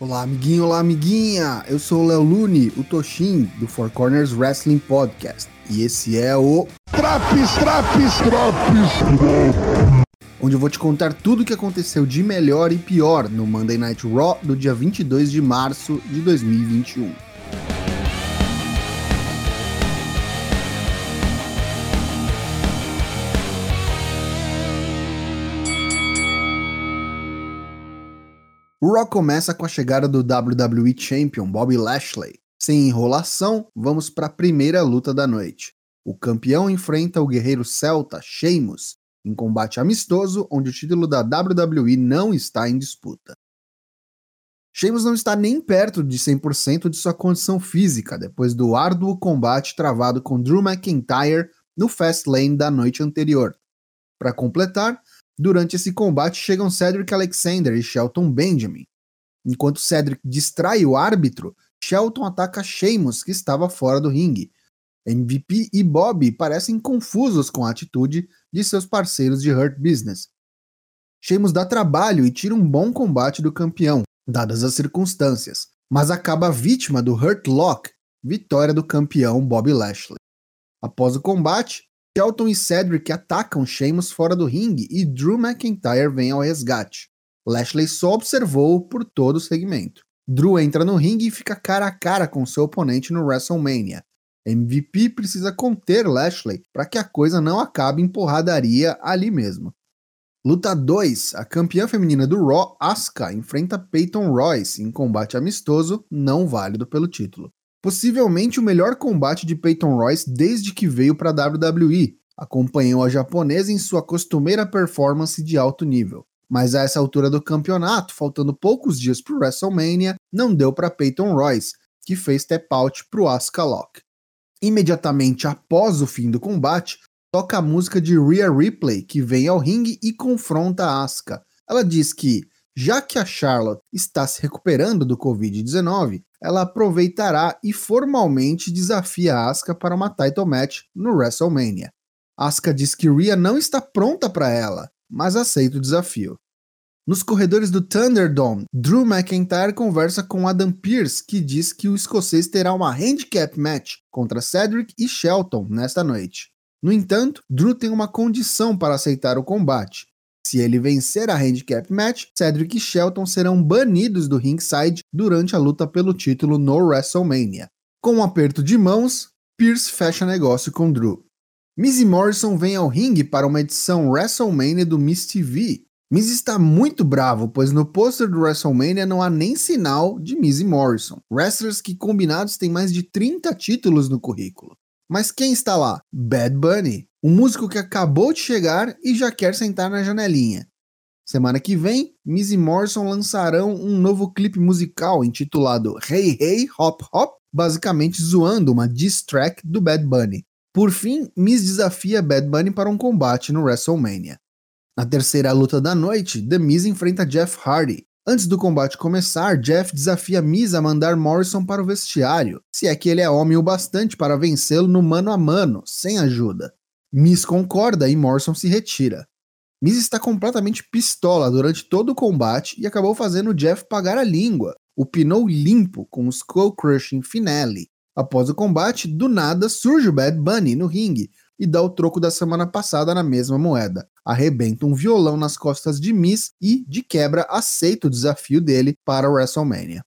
Olá, amiguinho, olá, amiguinha! Eu sou o Léo Lune, o Toshin, do Four Corners Wrestling Podcast. E esse é o. Traps, traps, traps! Onde eu vou te contar tudo o que aconteceu de melhor e pior no Monday Night Raw do dia 22 de março de 2021. O Raw começa com a chegada do WWE Champion Bobby Lashley. Sem enrolação, vamos para a primeira luta da noite. O campeão enfrenta o guerreiro celta Sheamus em combate amistoso onde o título da WWE não está em disputa. Sheamus não está nem perto de 100% de sua condição física depois do árduo combate travado com Drew McIntyre no Fastlane da noite anterior. Para completar, Durante esse combate chegam Cedric Alexander e Shelton Benjamin. Enquanto Cedric distrai o árbitro, Shelton ataca Sheamus, que estava fora do ringue. MVP e Bobby parecem confusos com a atitude de seus parceiros de Hurt Business. Sheamus dá trabalho e tira um bom combate do campeão, dadas as circunstâncias, mas acaba vítima do Hurt Lock, vitória do campeão Bobby Lashley. Após o combate, Shelton e Cedric atacam Sheamus fora do ringue e Drew McIntyre vem ao resgate. Lashley só observou por todo o segmento. Drew entra no ringue e fica cara a cara com seu oponente no WrestleMania. MVP precisa conter Lashley para que a coisa não acabe em porradaria ali mesmo. Luta 2: A campeã feminina do Raw, Asuka, enfrenta Peyton Royce em combate amistoso não válido pelo título possivelmente o melhor combate de Peyton Royce desde que veio para a WWE. Acompanhou a japonesa em sua costumeira performance de alto nível. Mas a essa altura do campeonato, faltando poucos dias para WrestleMania, não deu para Peyton Royce, que fez step out para o Asuka Lock. Imediatamente após o fim do combate, toca a música de Rhea Ripley, que vem ao ringue e confronta Asuka. Ela diz que, já que a Charlotte está se recuperando do Covid-19, ela aproveitará e formalmente desafia Asuka para uma title match no WrestleMania. Asuka diz que Rhea não está pronta para ela, mas aceita o desafio. Nos corredores do Thunderdome, Drew McIntyre conversa com Adam Pearce, que diz que o escocês terá uma handicap match contra Cedric e Shelton nesta noite. No entanto, Drew tem uma condição para aceitar o combate. Se ele vencer a handicap match, Cedric e Shelton serão banidos do ringside durante a luta pelo título no WrestleMania. Com um aperto de mãos, Pierce fecha negócio com Drew. Miz e Morrison vem ao ringue para uma edição WrestleMania do Miss TV. Miz está muito bravo, pois no pôster do WrestleMania não há nem sinal de Miz e Morrison, wrestlers que combinados têm mais de 30 títulos no currículo. Mas quem está lá? Bad Bunny, um músico que acabou de chegar e já quer sentar na janelinha. Semana que vem, e Morrison lançarão um novo clipe musical intitulado Hey Hey Hop Hop, basicamente zoando uma diss track do Bad Bunny. Por fim, Miz desafia Bad Bunny para um combate no WrestleMania. Na terceira luta da noite, The Miz enfrenta Jeff Hardy. Antes do combate começar, Jeff desafia Miz a mandar Morrison para o vestiário, se é que ele é homem o bastante para vencê-lo no mano a mano, sem ajuda. Miz concorda e Morrison se retira. Miz está completamente pistola durante todo o combate e acabou fazendo Jeff pagar a língua. O pinou limpo com o Skull Crushing Finale. Após o combate, do nada surge o Bad Bunny no ringue e dá o troco da semana passada na mesma moeda arrebenta um violão nas costas de Miz e, de quebra, aceita o desafio dele para WrestleMania.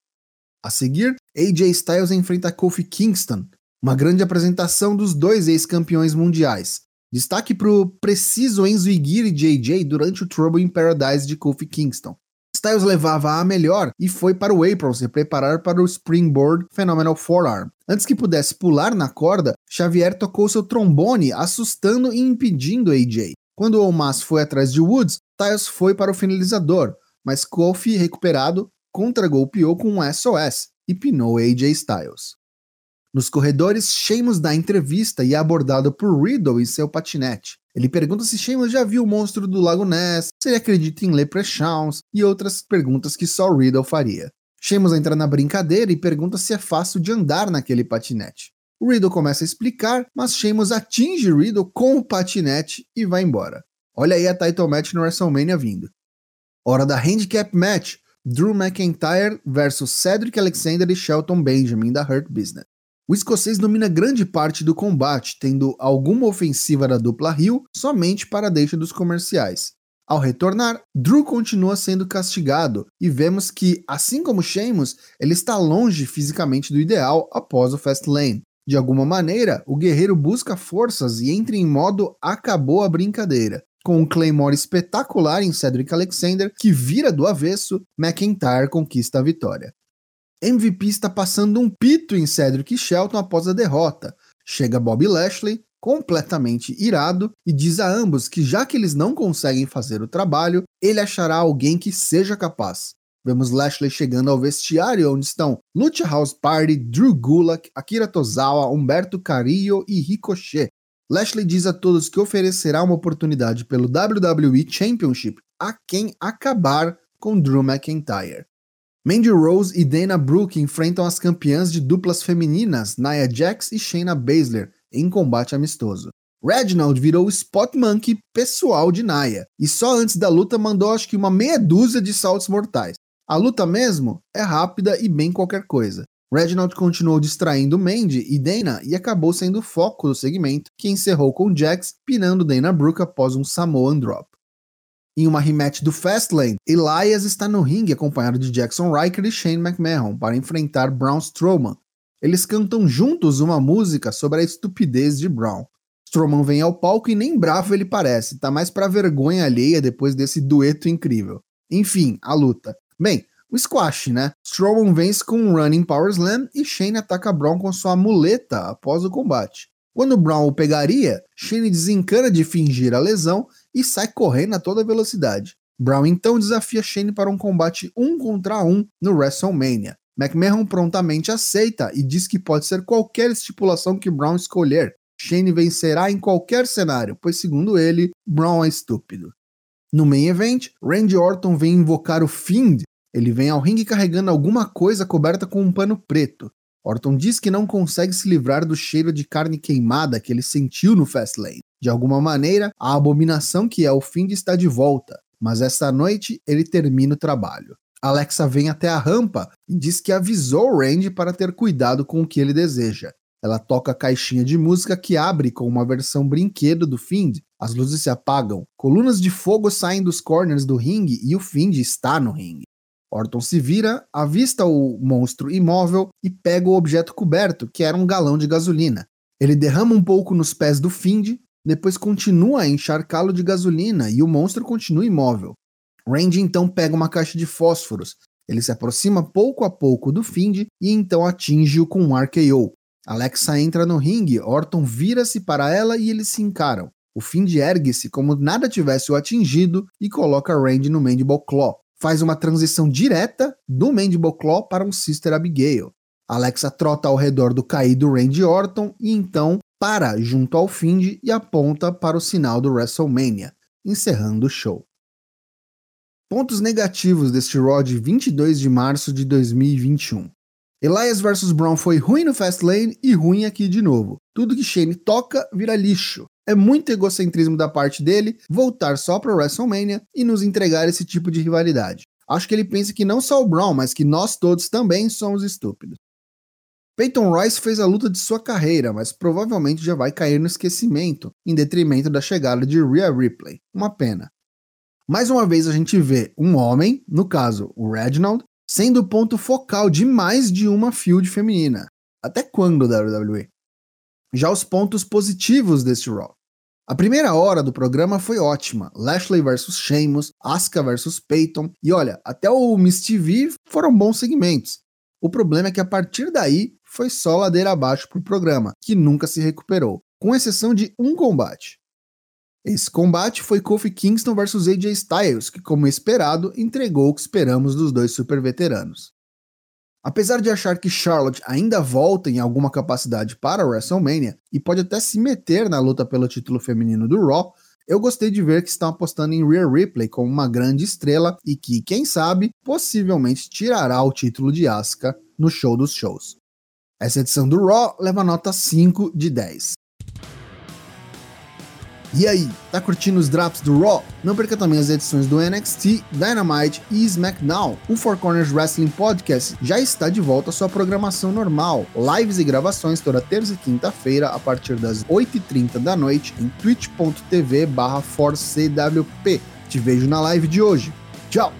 A seguir, AJ Styles enfrenta Kofi Kingston, uma grande apresentação dos dois ex-campeões mundiais. Destaque para o preciso Enzo Igiri JJ durante o Trouble in Paradise de Kofi Kingston. Styles levava a melhor e foi para o apron se preparar para o Springboard Phenomenal Forearm. Antes que pudesse pular na corda, Xavier tocou seu trombone, assustando e impedindo AJ. Quando Omas foi atrás de Woods, Styles foi para o finalizador, mas Kofi, recuperado, contra-golpeou com um SOS e pinou AJ Styles. Nos corredores, Sheamus dá entrevista e é abordado por Riddle e seu patinete. Ele pergunta se Sheamus já viu o monstro do Lago Ness, se ele acredita em Leprechauns e outras perguntas que só Riddle faria. Sheamus entra na brincadeira e pergunta se é fácil de andar naquele patinete. Riddle começa a explicar, mas Sheamus atinge Riddle com o patinete e vai embora. Olha aí a title match no WrestleMania vindo. Hora da handicap match. Drew McIntyre versus Cedric Alexander e Shelton Benjamin da Hurt Business. O escocês domina grande parte do combate, tendo alguma ofensiva da dupla Hill somente para a deixa dos comerciais. Ao retornar, Drew continua sendo castigado e vemos que, assim como Sheamus, ele está longe fisicamente do ideal após o Fastlane. De alguma maneira, o guerreiro busca forças e entra em modo acabou a brincadeira. Com um Claymore espetacular em Cedric Alexander, que vira do avesso, McIntyre conquista a vitória. MVP está passando um pito em Cedric Shelton após a derrota. Chega Bob Lashley, completamente irado, e diz a ambos que já que eles não conseguem fazer o trabalho, ele achará alguém que seja capaz. Vemos Lashley chegando ao vestiário onde estão Lucha House Party, Drew Gulak, Akira Tozawa, Humberto Carrillo e Ricochet. Lashley diz a todos que oferecerá uma oportunidade pelo WWE Championship a quem acabar com Drew McIntyre. Mandy Rose e Dana Brooke enfrentam as campeãs de duplas femininas Nia Jax e Shayna Baszler em combate amistoso. Reginald virou o Spot Monkey pessoal de Nia e só antes da luta mandou acho que uma meia dúzia de saltos mortais. A luta mesmo é rápida e bem qualquer coisa. Reginald continuou distraindo Mandy e Dana e acabou sendo o foco do segmento, que encerrou com Jax pinando Dana Brooke após um Samoan Drop. Em uma rematch do Fastlane, Elias está no ringue acompanhado de Jackson Riker e Shane McMahon para enfrentar Braun Strowman. Eles cantam juntos uma música sobre a estupidez de Braun. Strowman vem ao palco e nem bravo ele parece, tá mais pra vergonha alheia depois desse dueto incrível. Enfim, a luta. Bem, o squash, né? Strowman vence com um running power slam e Shane ataca Braun com sua muleta após o combate. Quando Brown o pegaria, Shane desencana de fingir a lesão e sai correndo a toda velocidade. Brown então desafia Shane para um combate um contra um no WrestleMania. McMahon prontamente aceita e diz que pode ser qualquer estipulação que Brown escolher. Shane vencerá em qualquer cenário, pois segundo ele, Brown é estúpido. No main event, Randy Orton vem invocar o Fiend. Ele vem ao ringue carregando alguma coisa coberta com um pano preto. Orton diz que não consegue se livrar do cheiro de carne queimada que ele sentiu no Fastlane. De alguma maneira, a abominação que é o fim de está de volta, mas esta noite ele termina o trabalho. Alexa vem até a rampa e diz que avisou Randy para ter cuidado com o que ele deseja. Ela toca a caixinha de música que abre com uma versão brinquedo do Find. As luzes se apagam, colunas de fogo saem dos corners do ringue e o Find está no ringue. Orton se vira, avista o monstro imóvel e pega o objeto coberto, que era um galão de gasolina. Ele derrama um pouco nos pés do Find, depois continua a encharcá-lo de gasolina e o monstro continua imóvel. Randy então pega uma caixa de fósforos. Ele se aproxima pouco a pouco do Find e então atinge-o com um RKO. Alexa entra no ringue, Orton vira-se para ela e eles se encaram. O Find ergue-se como nada tivesse o atingido e coloca Randy no Mandible Claw faz uma transição direta do Mandible Claw para um Sister Abigail. Alexa trota ao redor do caído Randy Orton e então para junto ao Find e aponta para o sinal do WrestleMania, encerrando o show. Pontos negativos deste Raw de 22 de março de 2021. Elias vs Brown foi ruim no Fastlane e ruim aqui de novo. Tudo que Shane toca vira lixo. É muito egocentrismo da parte dele voltar só para WrestleMania e nos entregar esse tipo de rivalidade. Acho que ele pensa que não só o Brown, mas que nós todos também somos estúpidos. Peyton Royce fez a luta de sua carreira, mas provavelmente já vai cair no esquecimento, em detrimento da chegada de Rhea Ripley. Uma pena. Mais uma vez a gente vê um homem, no caso o Reginald, sendo o ponto focal de mais de uma field feminina. Até quando, WWE? Já os pontos positivos desse Raw. A primeira hora do programa foi ótima. Lashley versus Sheamus, Asuka versus Peyton e olha, até o Miss TV foram bons segmentos. O problema é que a partir daí foi só ladeira abaixo pro programa, que nunca se recuperou, com exceção de um combate. Esse combate foi Kofi Kingston versus AJ Styles, que, como esperado, entregou o que esperamos dos dois super veteranos. Apesar de achar que Charlotte ainda volta em alguma capacidade para a WrestleMania e pode até se meter na luta pelo título feminino do Raw, eu gostei de ver que estão apostando em Rhea Ripley como uma grande estrela e que, quem sabe, possivelmente tirará o título de Asuka no show dos shows. Essa edição do Raw leva nota 5 de 10. E aí, tá curtindo os drops do Raw? Não perca também as edições do NXT, Dynamite e SmackDown. O Four Corners Wrestling Podcast já está de volta à sua programação normal. Lives e gravações toda terça e quinta-feira a partir das 8h30 da noite em twitch.tv barra Te vejo na live de hoje. Tchau!